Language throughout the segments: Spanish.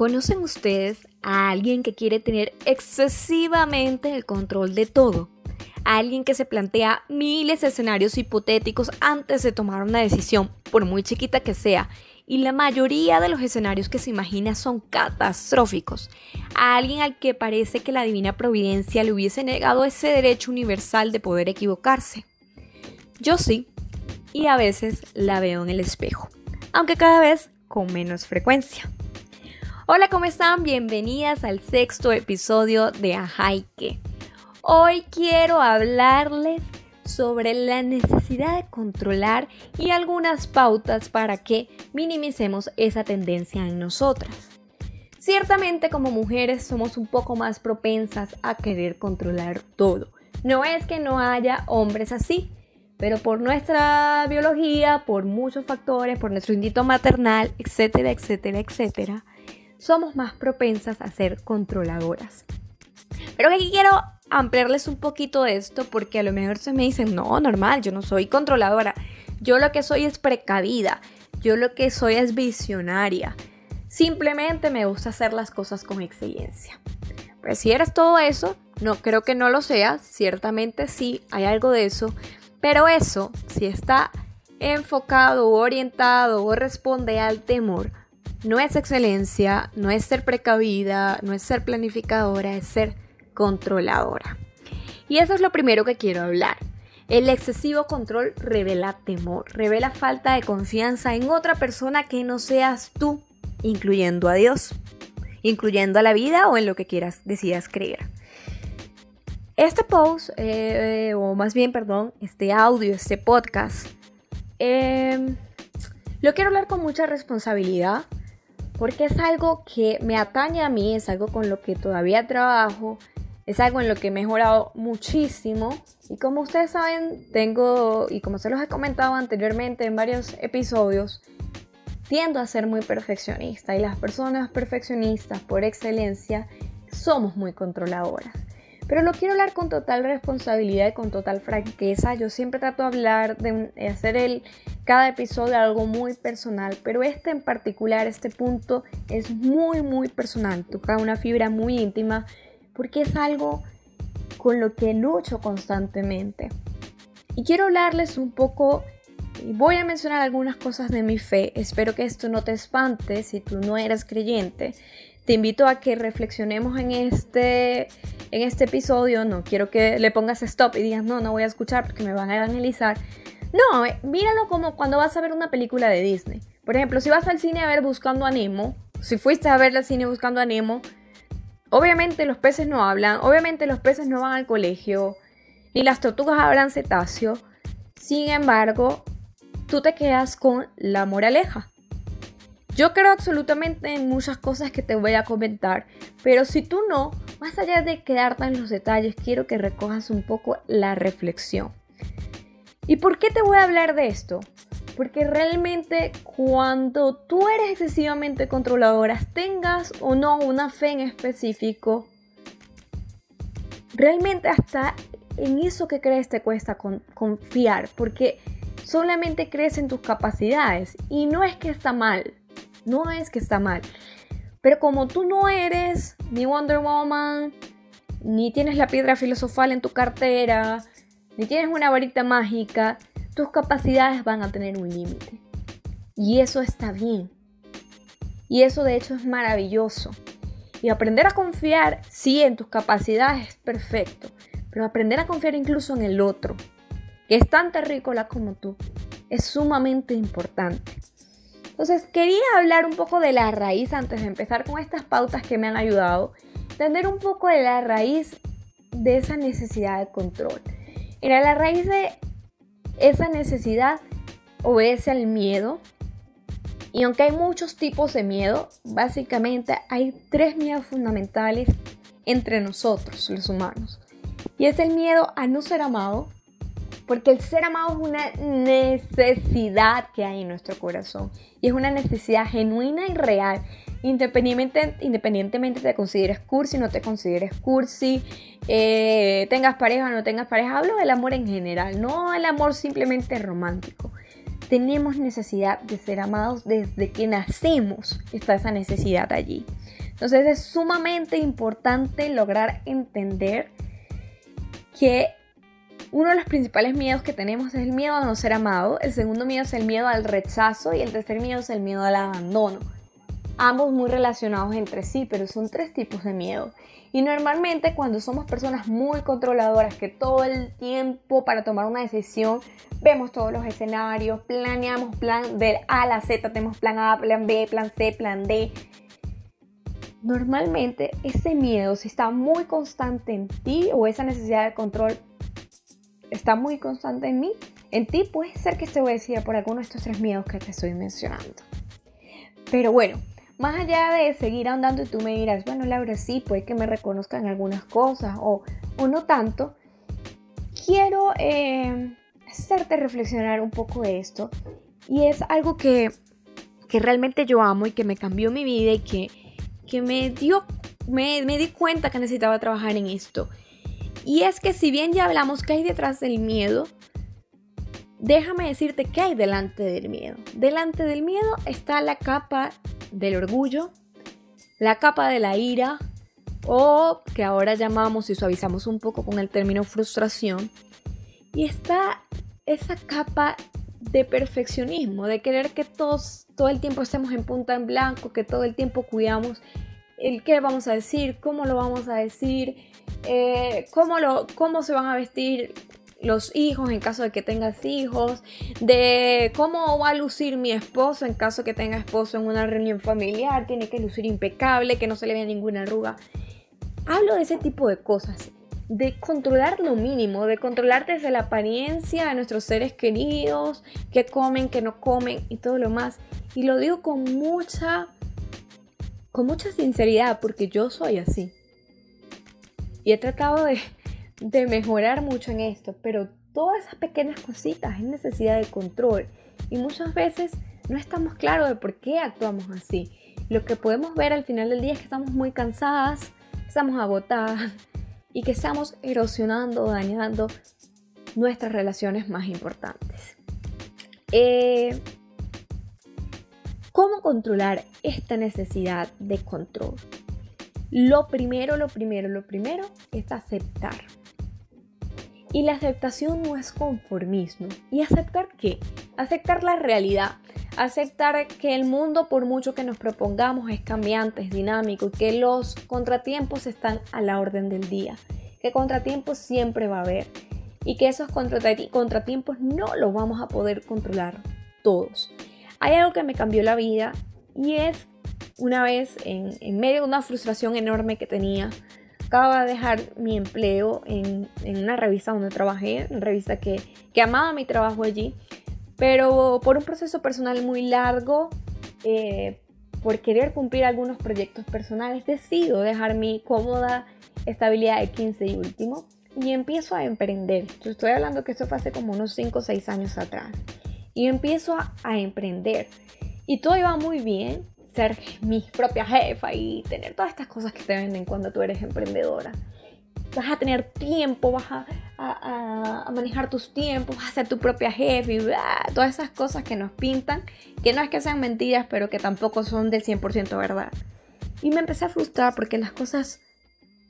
¿Conocen ustedes a alguien que quiere tener excesivamente el control de todo? A alguien que se plantea miles de escenarios hipotéticos antes de tomar una decisión, por muy chiquita que sea, y la mayoría de los escenarios que se imagina son catastróficos. A alguien al que parece que la divina providencia le hubiese negado ese derecho universal de poder equivocarse. Yo sí, y a veces la veo en el espejo, aunque cada vez con menos frecuencia. Hola, ¿cómo están? Bienvenidas al sexto episodio de Ajaike. Hoy quiero hablarles sobre la necesidad de controlar y algunas pautas para que minimicemos esa tendencia en nosotras. Ciertamente como mujeres somos un poco más propensas a querer controlar todo. No es que no haya hombres así, pero por nuestra biología, por muchos factores, por nuestro instinto maternal, etcétera, etcétera, etcétera, somos más propensas a ser controladoras. Pero aquí quiero ampliarles un poquito esto porque a lo mejor se me dicen, no, normal, yo no soy controladora, yo lo que soy es precavida, yo lo que soy es visionaria, simplemente me gusta hacer las cosas con excelencia. Pues si eres todo eso, no creo que no lo seas, ciertamente sí, hay algo de eso, pero eso, si está enfocado orientado o responde al temor, no es excelencia, no es ser precavida, no es ser planificadora, es ser controladora. Y eso es lo primero que quiero hablar. El excesivo control revela temor, revela falta de confianza en otra persona que no seas tú, incluyendo a Dios, incluyendo a la vida o en lo que quieras, decidas creer. Este post, eh, o más bien, perdón, este audio, este podcast, eh, lo quiero hablar con mucha responsabilidad porque es algo que me atañe a mí, es algo con lo que todavía trabajo, es algo en lo que he mejorado muchísimo y como ustedes saben, tengo, y como se los he comentado anteriormente en varios episodios, tiendo a ser muy perfeccionista y las personas perfeccionistas por excelencia somos muy controladoras. Pero lo quiero hablar con total responsabilidad y con total franqueza. Yo siempre trato de hablar, de hacer el, cada episodio algo muy personal, pero este en particular, este punto es muy, muy personal. Toca una fibra muy íntima porque es algo con lo que lucho constantemente. Y quiero hablarles un poco voy a mencionar algunas cosas de mi fe. Espero que esto no te espante si tú no eres creyente. Te invito a que reflexionemos en este, en este episodio. No quiero que le pongas stop y digas, no, no voy a escuchar porque me van a analizar. No, eh, míralo como cuando vas a ver una película de Disney. Por ejemplo, si vas al cine a ver Buscando a Nemo, si fuiste a ver al cine Buscando a Nemo, obviamente los peces no hablan, obviamente los peces no van al colegio, ni las tortugas hablan cetáceo. Sin embargo, tú te quedas con la moraleja. Yo creo absolutamente en muchas cosas que te voy a comentar, pero si tú no, más allá de quedarte en los detalles, quiero que recojas un poco la reflexión. ¿Y por qué te voy a hablar de esto? Porque realmente cuando tú eres excesivamente controladora, tengas o no una fe en específico, realmente hasta en eso que crees te cuesta confiar, porque solamente crees en tus capacidades y no es que está mal, no es que está mal. Pero como tú no eres ni Wonder Woman, ni tienes la piedra filosofal en tu cartera, ni tienes una varita mágica, tus capacidades van a tener un límite. Y eso está bien. Y eso de hecho es maravilloso. Y aprender a confiar, sí, en tus capacidades es perfecto. Pero aprender a confiar incluso en el otro, que es tan terrícola como tú, es sumamente importante. Entonces quería hablar un poco de la raíz antes de empezar con estas pautas que me han ayudado, entender un poco de la raíz de esa necesidad de control. Era la raíz de esa necesidad obedece al miedo. Y aunque hay muchos tipos de miedo, básicamente hay tres miedos fundamentales entre nosotros, los humanos. Y es el miedo a no ser amado, porque el ser amado es una necesidad que hay en nuestro corazón. Y es una necesidad genuina y real. Independientemente, independientemente te consideres cursi, no te consideres cursi, eh, tengas pareja o no tengas pareja. Hablo del amor en general, no el amor simplemente romántico. tenemos necesidad de ser amados desde que nacemos. Está esa necesidad allí. Entonces es sumamente importante lograr entender que uno de los principales miedos que tenemos es el miedo a no ser amado, el segundo miedo es el miedo al rechazo y el tercer miedo es el miedo al abandono. Ambos muy relacionados entre sí, pero son tres tipos de miedo. Y normalmente cuando somos personas muy controladoras, que todo el tiempo para tomar una decisión vemos todos los escenarios, planeamos plan de A a la Z, tenemos plan A, plan B, plan C, plan D, normalmente ese miedo, si está muy constante en ti o esa necesidad de control está muy constante en mí, en ti puede ser que esté obedecida por alguno de estos tres miedos que te estoy mencionando. Pero bueno, más allá de seguir andando y tú me dirás, bueno Laura, sí, puede que me reconozcan algunas cosas o, o no tanto, quiero eh, hacerte reflexionar un poco de esto y es algo que, que realmente yo amo y que me cambió mi vida y que que me dio, me, di cuenta que necesitaba trabajar en esto. Y es que si bien ya hablamos que hay detrás del miedo, déjame decirte qué hay delante del miedo. Delante del miedo está la capa del orgullo, la capa de la ira, o que ahora llamamos y suavizamos un poco con el término frustración. Y está esa capa de perfeccionismo, de querer que todos todo el tiempo estemos en punta en blanco, que todo el tiempo cuidamos el qué vamos a decir, cómo lo vamos a decir, eh, cómo, lo, cómo se van a vestir los hijos en caso de que tengas hijos, de cómo va a lucir mi esposo en caso de que tenga esposo en una reunión familiar, tiene que lucir impecable, que no se le vea ninguna arruga. Hablo de ese tipo de cosas de controlar lo mínimo, de controlar desde la apariencia de nuestros seres queridos, que comen, que no comen y todo lo más. Y lo digo con mucha, con mucha sinceridad porque yo soy así. Y he tratado de, mejorar mucho en esto, pero todas esas pequeñas cositas es necesidad de control. Y muchas veces no estamos claros de por qué actuamos así. Lo que podemos ver al final del día es que estamos muy cansadas, estamos agotadas, y que estamos erosionando dañando nuestras relaciones más importantes. Eh, ¿Cómo controlar esta necesidad de control? Lo primero, lo primero, lo primero es aceptar. Y la aceptación no es conformismo. ¿Y aceptar qué? Aceptar la realidad. Aceptar que el mundo, por mucho que nos propongamos, es cambiante, es dinámico y que los contratiempos están a la orden del día. Que contratiempos siempre va a haber y que esos contratiempos no los vamos a poder controlar todos. Hay algo que me cambió la vida y es una vez en, medio de una frustración enorme que tenía, acababa de dejar mi empleo en, una revista donde trabajé, una revista que, que amaba mi trabajo allí pero por un proceso personal muy largo, eh, por querer cumplir algunos proyectos personales, decido dejar mi cómoda estabilidad de 15 y último y empiezo a emprender. Yo estoy hablando que esto fue hace como unos 5 o 6 años atrás. Y empiezo a, emprender. Y todo iba muy bien, ser mi propia jefa y tener todas estas cosas que te venden cuando tú eres emprendedora vas a tener tiempo, vas a, manejar tus tiempos, vas a ser tu propia jefe y todas esas cosas que nos pintan, que no es que sean mentiras, pero que tampoco son del 100% verdad. Y me empecé a frustrar porque las cosas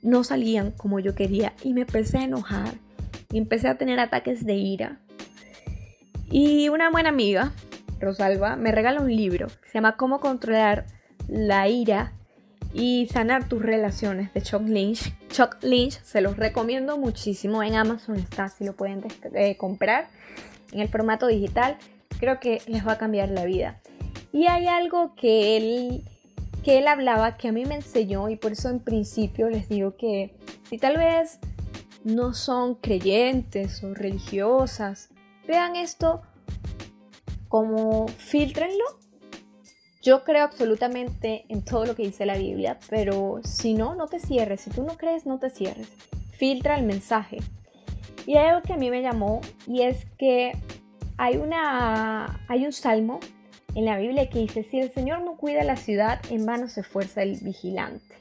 no salían como yo quería y me empecé a enojar y empecé a tener ataques de ira. Y una buena amiga, Rosalba, me regala un libro se llama Cómo controlar la ira y sanar tus relaciones de Chuck Lynch. Chuck Lynch se los recomiendo muchísimo. En Amazon está, si lo pueden eh, comprar en el formato digital. Creo que les va a cambiar la vida. Y hay algo que él, que él hablaba que a mí me enseñó y por eso en principio les digo que si tal vez no son creyentes o religiosas, vean esto como filtrenlo yo creo absolutamente en todo lo que dice la Biblia, pero si no, no te cierres. Si tú no crees, no te cierres. Filtra el mensaje. Y hay algo que a mí me llamó y es que hay, una, hay un salmo en la Biblia que dice, si el Señor no cuida la ciudad, en vano se esfuerza el vigilante.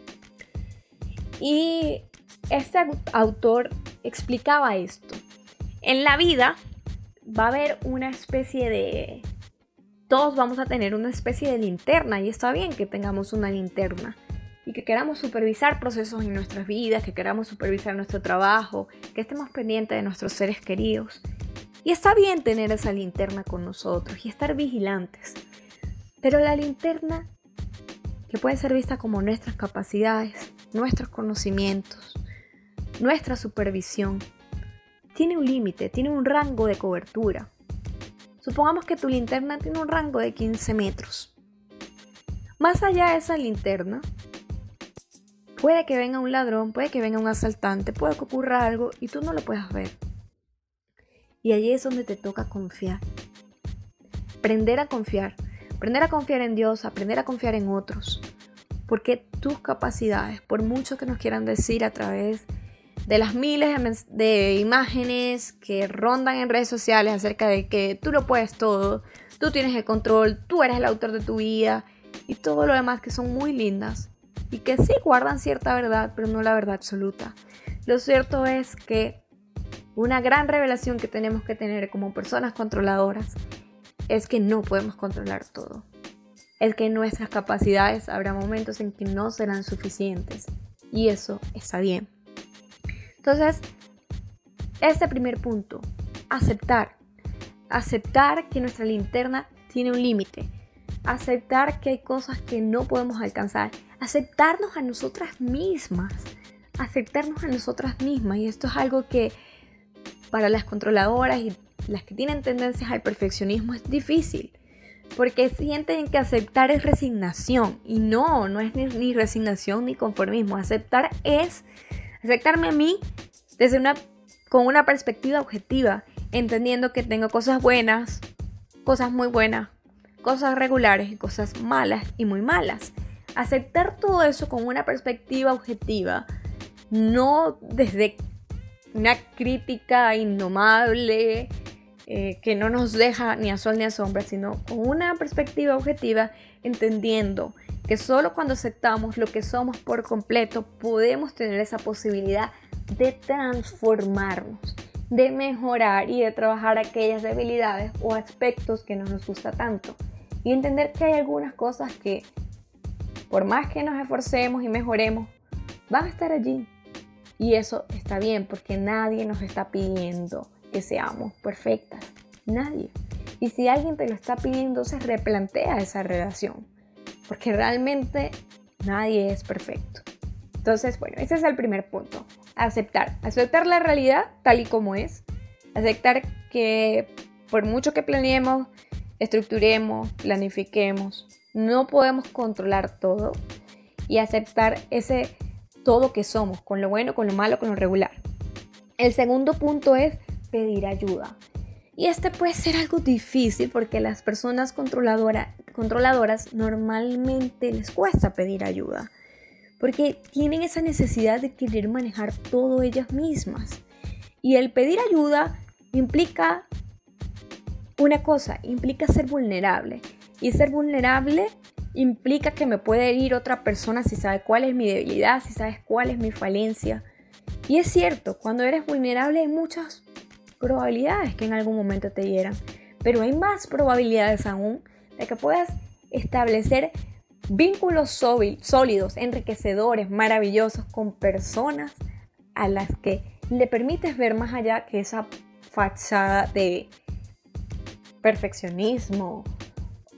Y este autor explicaba esto. En la vida va a haber una especie de todos vamos a tener una especie de linterna y está bien que tengamos una linterna y que queramos supervisar procesos en nuestras vidas, que queramos supervisar nuestro trabajo, que estemos pendientes de nuestros seres queridos. Y está bien tener esa linterna con nosotros y estar vigilantes. Pero la linterna, que puede ser vista como nuestras capacidades, nuestros conocimientos, nuestra supervisión, tiene un límite, tiene un rango de cobertura. Supongamos que tu linterna tiene un rango de 15 metros. Más allá de esa linterna, Puede que venga un ladrón, puede que venga un asaltante, puede que ocurra algo y tú no lo puedas ver. Y allí es donde te toca confiar. Aprender a confiar. Aprender a confiar en Dios, aprender a confiar en otros. Porque tus capacidades, por mucho que nos quieran decir a través de las miles de imágenes que rondan en redes sociales acerca de que tú lo puedes todo, tú tienes el control, tú eres el autor de tu vida y todo lo demás que son muy lindas, y que sí guardan cierta verdad, pero no la verdad absoluta. Lo cierto es que una gran revelación que tenemos que tener como personas controladoras es que no podemos controlar todo. Es que nuestras capacidades habrá momentos en que no serán suficientes y eso está bien. Entonces, este primer punto, aceptar. Aceptar que nuestra linterna tiene un límite. Aceptar que hay cosas que no podemos alcanzar aceptarnos a nosotras mismas, aceptarnos a nosotras mismas. Y esto es algo que para las controladoras y las que tienen tendencias al perfeccionismo es difícil. Porque sienten que aceptar es resignación. Y no, no es ni, resignación ni conformismo. Aceptar es aceptarme a mí desde una, con una perspectiva objetiva. Entendiendo que tengo cosas buenas, cosas muy buenas, cosas regulares y cosas malas y muy malas aceptar todo eso con una perspectiva objetiva, no desde una crítica indomable eh, que no nos deja ni a sol ni a sombra, sino con una perspectiva objetiva, entendiendo que solo cuando aceptamos lo que somos por completo podemos tener esa posibilidad de transformarnos, de mejorar y de trabajar aquellas debilidades o aspectos que no nos gusta tanto. Y entender que hay algunas cosas que por más que nos esforcemos y mejoremos, van a estar allí. Y eso está bien porque nadie nos está pidiendo que seamos perfectas. Nadie. Y si alguien te lo está pidiendo, se replantea esa relación. Porque realmente nadie es perfecto. Entonces, bueno, ese es el primer punto. Aceptar. Aceptar la realidad tal y como es. Aceptar que por mucho que planeemos, estructuremos, planifiquemos, no podemos controlar todo y aceptar ese todo que somos, con lo bueno, con lo malo, con lo regular. El segundo punto es pedir ayuda. Y este puede ser algo difícil porque las personas controladoras normalmente les cuesta pedir ayuda. Porque tienen esa necesidad de querer manejar todo ellas mismas. Y el pedir ayuda implica una cosa, implica ser vulnerable. Y ser vulnerable implica que me puede herir otra persona si sabe cuál es mi debilidad, si sabes cuál es mi falencia. Y es cierto, cuando eres vulnerable hay muchas probabilidades que en algún momento te hieran, pero hay más probabilidades aún de que puedas establecer vínculos sólidos, enriquecedores, maravillosos con personas a las que le permites ver más allá que esa fachada de perfeccionismo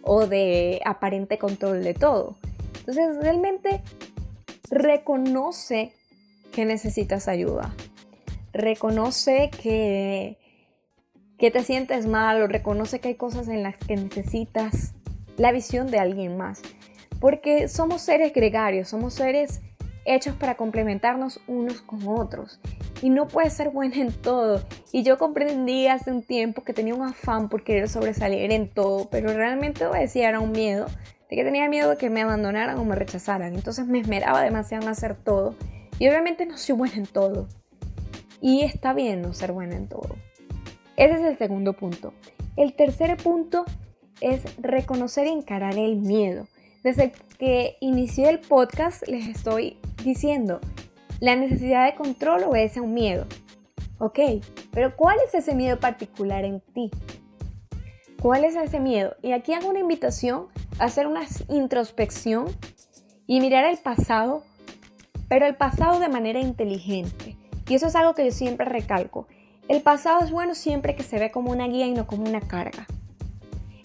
o de aparente control de todo. Entonces realmente reconoce que necesitas ayuda. Reconoce que, que te sientes mal o reconoce que hay cosas en las que necesitas la visión de alguien más. Porque somos seres gregarios, somos seres hechos para complementarnos unos con otros y no puedes ser buena en todo. Y yo comprendí hace un tiempo que tenía un afán por querer sobresalir en todo, pero realmente decía era un miedo, de que tenía miedo de que me abandonaran o me rechazaran. Entonces me esmeraba demasiado en hacer todo y obviamente no soy buena en todo. Y está bien no ser buena en todo. Ese es el segundo punto. El tercer punto es reconocer y encarar el miedo. Desde que inicié el podcast les estoy diciendo, la necesidad de control obedece a un miedo. Ok, pero ¿cuál es ese miedo particular en ti? ¿Cuál es ese miedo? Y aquí hago una invitación a hacer una introspección y mirar el pasado, pero el pasado de manera inteligente. Y eso es algo que yo siempre recalco. El pasado es bueno siempre que se ve como una guía y no como una carga.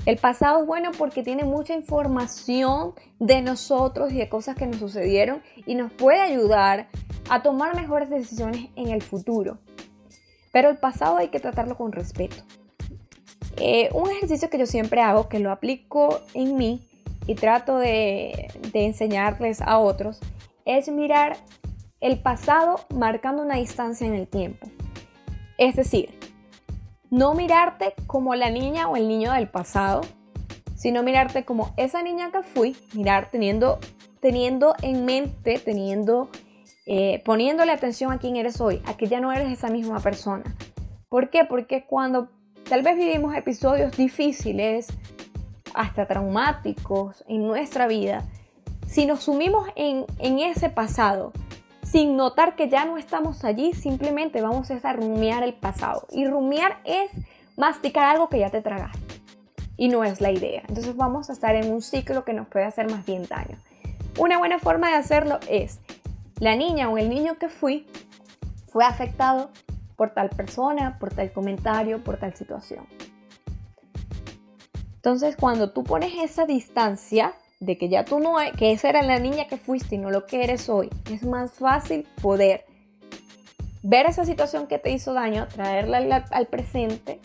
El pasado es bueno porque tiene mucha información de nosotros y de cosas que nos sucedieron y nos puede ayudar a tomar mejores decisiones en el futuro. Pero el pasado hay que tratarlo con respeto. Eh, un ejercicio que yo siempre hago, que lo aplico en mí y trato de, de enseñarles a otros, es mirar el pasado marcando una distancia en el tiempo. Es decir, no mirarte como la niña o el niño del pasado, sino mirarte como esa niña que fui, mirar teniendo, teniendo en mente, teniendo, eh, poniéndole atención a quién eres hoy, a que ya no eres esa misma persona. ¿Por qué? Porque cuando tal vez vivimos episodios difíciles, hasta traumáticos en nuestra vida, si nos sumimos en, en ese pasado, sin notar que ya no estamos allí, simplemente vamos a rumiar el pasado. Y rumiar es masticar algo que ya te tragaste. Y no es la idea. Entonces vamos a estar en un ciclo que nos puede hacer más bien daño. Una buena forma de hacerlo es, la niña o el niño que fui fue afectado por tal persona, por tal comentario, por tal situación. Entonces cuando tú pones esa distancia, de que ya tú no, que esa era la niña que fuiste y no lo que eres hoy, es más fácil poder ver esa situación que te hizo daño, traerla al, presente,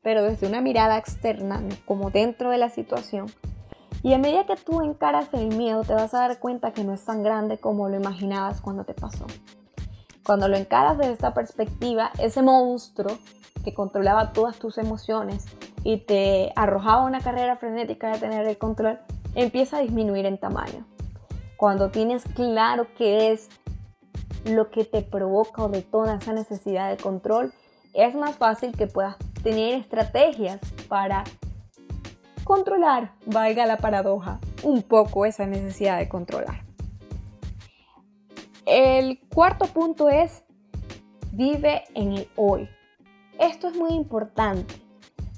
pero desde una mirada externa, como dentro de la situación. Y a medida que tú encaras el miedo, te vas a dar cuenta que no es tan grande como lo imaginabas cuando te pasó. Cuando lo encaras desde esta perspectiva, ese monstruo que controlaba todas tus emociones y te arrojaba una carrera frenética de tener el control, empieza a disminuir en tamaño. Cuando tienes claro qué es lo que te provoca o detona esa necesidad de control, es más fácil que puedas tener estrategias para controlar, valga la paradoja, un poco esa necesidad de controlar. El cuarto punto es vive en el hoy. Esto es muy importante.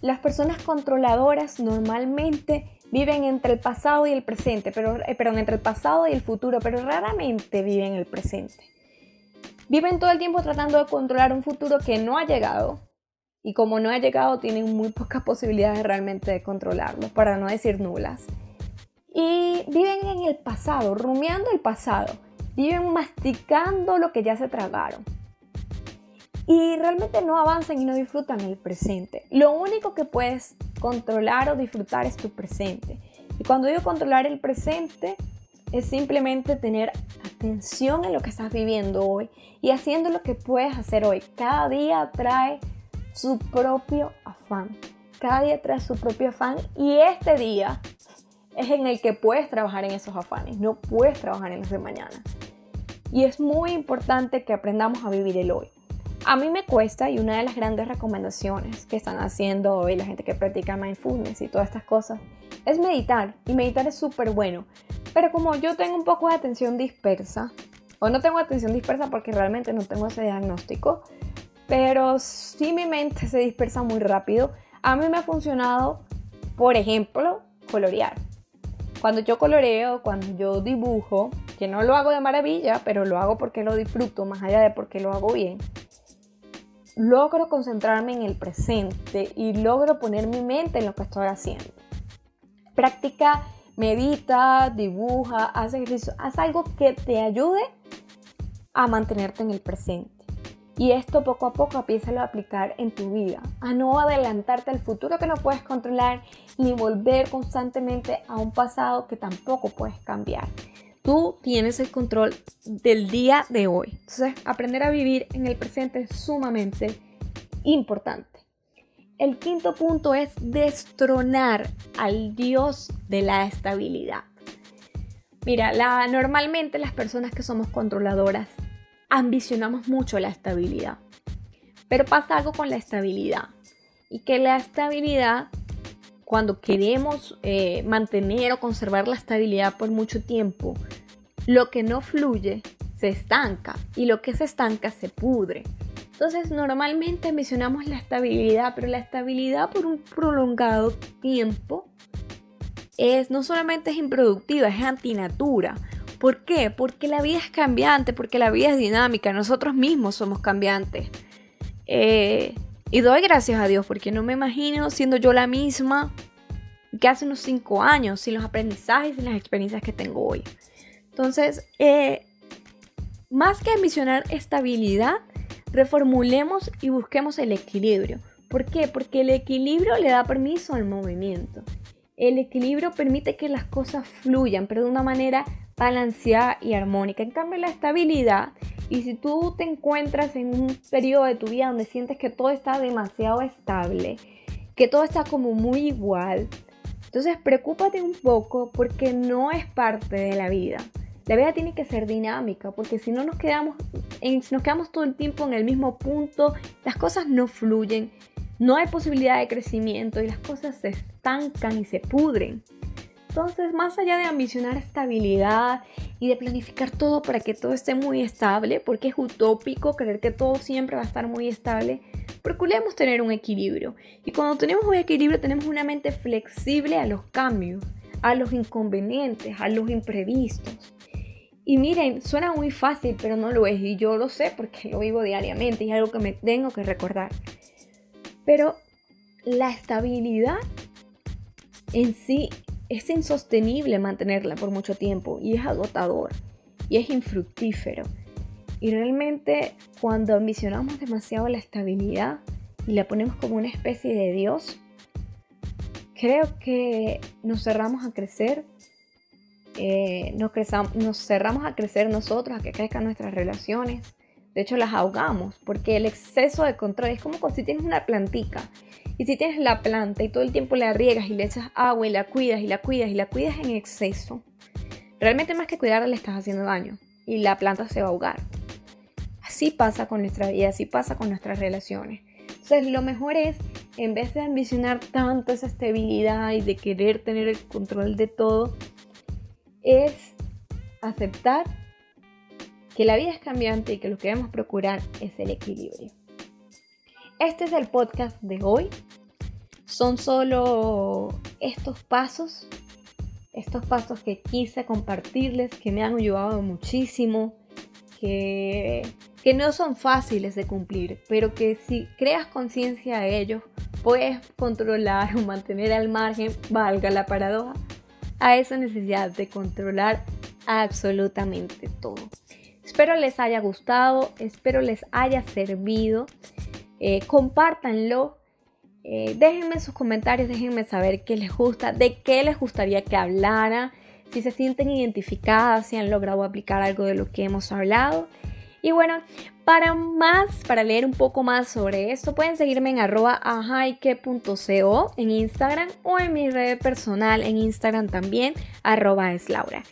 Las personas controladoras normalmente viven entre el pasado y el presente, pero, eh, entre el pasado y el futuro, pero raramente viven el presente. Viven todo el tiempo tratando de controlar un futuro que no ha llegado y como no ha llegado tienen muy pocas posibilidades realmente de controlarlo, para no decir nulas. Y viven en el pasado, rumiando el pasado, viven masticando lo que ya se tragaron y realmente no avanzan y no disfrutan el presente. Lo único que puedes controlar o disfrutar es tu presente. Y cuando digo controlar el presente, es simplemente tener atención en lo que estás viviendo hoy y haciendo lo que puedes hacer hoy. Cada día trae su propio afán. Cada día trae su propio afán y este día es en el que puedes trabajar en esos afanes, no puedes trabajar en los de mañana. Y es muy importante que aprendamos a vivir el hoy. A mí me cuesta y una de las grandes recomendaciones que están haciendo hoy la gente que practica mindfulness y todas estas cosas es meditar. Y meditar es súper bueno. Pero como yo tengo un poco de atención dispersa, o no tengo atención dispersa porque realmente no tengo ese diagnóstico, pero sí mi mente se dispersa muy rápido, a mí me ha funcionado, por ejemplo, colorear. Cuando yo coloreo, cuando yo dibujo, que no lo hago de maravilla, pero lo hago porque lo disfruto, más allá de porque lo hago bien, logro concentrarme en el presente y logro poner mi mente en lo que estoy haciendo. Practica, medita, dibuja, haz ejercicio, haz algo que te ayude a mantenerte en el presente. Y esto poco a poco empieza a aplicar en tu vida, a no adelantarte al futuro que no puedes controlar, ni volver constantemente a un pasado que tampoco puedes cambiar. Tú tienes el control del día de hoy. Entonces, aprender a vivir en el presente es sumamente importante. El quinto punto es destronar al Dios de la estabilidad. Mira, normalmente las personas que somos controladoras ambicionamos mucho la estabilidad. Pero pasa algo con la estabilidad. Y que la estabilidad, cuando queremos eh, mantener o conservar la estabilidad por mucho tiempo, lo que no fluye se estanca y lo que se estanca se pudre. Entonces normalmente mencionamos la estabilidad, pero la estabilidad por un prolongado tiempo es no solamente es improductiva, es antinatura. ¿Por qué? Porque la vida es cambiante, porque la vida es dinámica, nosotros mismos somos cambiantes. Eh, y doy gracias a Dios porque no me imagino siendo yo la misma que hace unos 5 años, sin los aprendizajes y las experiencias que tengo hoy. Entonces, eh, más que ambicionar estabilidad, reformulemos y busquemos el equilibrio. ¿Por qué? Porque el equilibrio le da permiso al movimiento. El equilibrio permite que las cosas fluyan, pero de una manera balanceada y armónica. En cambio, la estabilidad, y si tú te encuentras en un periodo de tu vida donde sientes que todo está demasiado estable, que todo está como muy igual, entonces preocúpate un poco porque no es parte de la vida. La vida tiene que ser dinámica, porque si no nos quedamos, nos quedamos todo el tiempo en el mismo punto, las cosas no fluyen, no hay posibilidad de crecimiento y las cosas se estancan y se pudren. Entonces, más allá de ambicionar estabilidad y de planificar todo para que todo esté muy estable, porque es utópico creer que todo siempre va a estar muy estable, procuremos tener un equilibrio. Y cuando tenemos un equilibrio, tenemos una mente flexible a los cambios, a los inconvenientes, a los imprevistos. Y miren, suena muy fácil, pero no lo es. Y yo lo sé porque lo vivo diariamente y es algo que me tengo que recordar. Pero la estabilidad en sí es insostenible mantenerla por mucho tiempo y es agotador y es infructífero. Y realmente cuando ambicionamos demasiado la estabilidad y la ponemos como una especie de Dios, creo que nos cerramos a crecer, eh, nos, nos cerramos a crecer nosotros, a que crezcan nuestras relaciones. De hecho, las ahogamos porque el exceso de control es como si tienes una plantica y si tienes la planta y todo el tiempo la riegas y le echas agua y la cuidas y la cuidas y la cuidas en exceso, realmente más que cuidarla le estás haciendo daño y la planta se va a ahogar. Así pasa con nuestra vida, así pasa con nuestras relaciones. Entonces lo mejor es, en vez de ambicionar tanto esa estabilidad y de querer tener el control de todo, es aceptar que la vida es cambiante y que lo que debemos procurar es el equilibrio. Este es el podcast de hoy. Son solo estos pasos, estos pasos que quise compartirles, que me han ayudado muchísimo, que, que no son fáciles de cumplir, pero que si creas conciencia de ellos, puedes controlar o mantener al margen, valga la paradoja, a esa necesidad de controlar absolutamente todo. Espero les haya gustado, espero les haya servido. Eh, compártanlo. Eh, déjenme sus comentarios, déjenme saber qué les gusta, de qué les gustaría que hablara, si se sienten identificadas, si han logrado aplicar algo de lo que hemos hablado. Y bueno, para más, para leer un poco más sobre esto, pueden seguirme en arroba en Instagram o en mi red personal en Instagram también, arroba es Laura.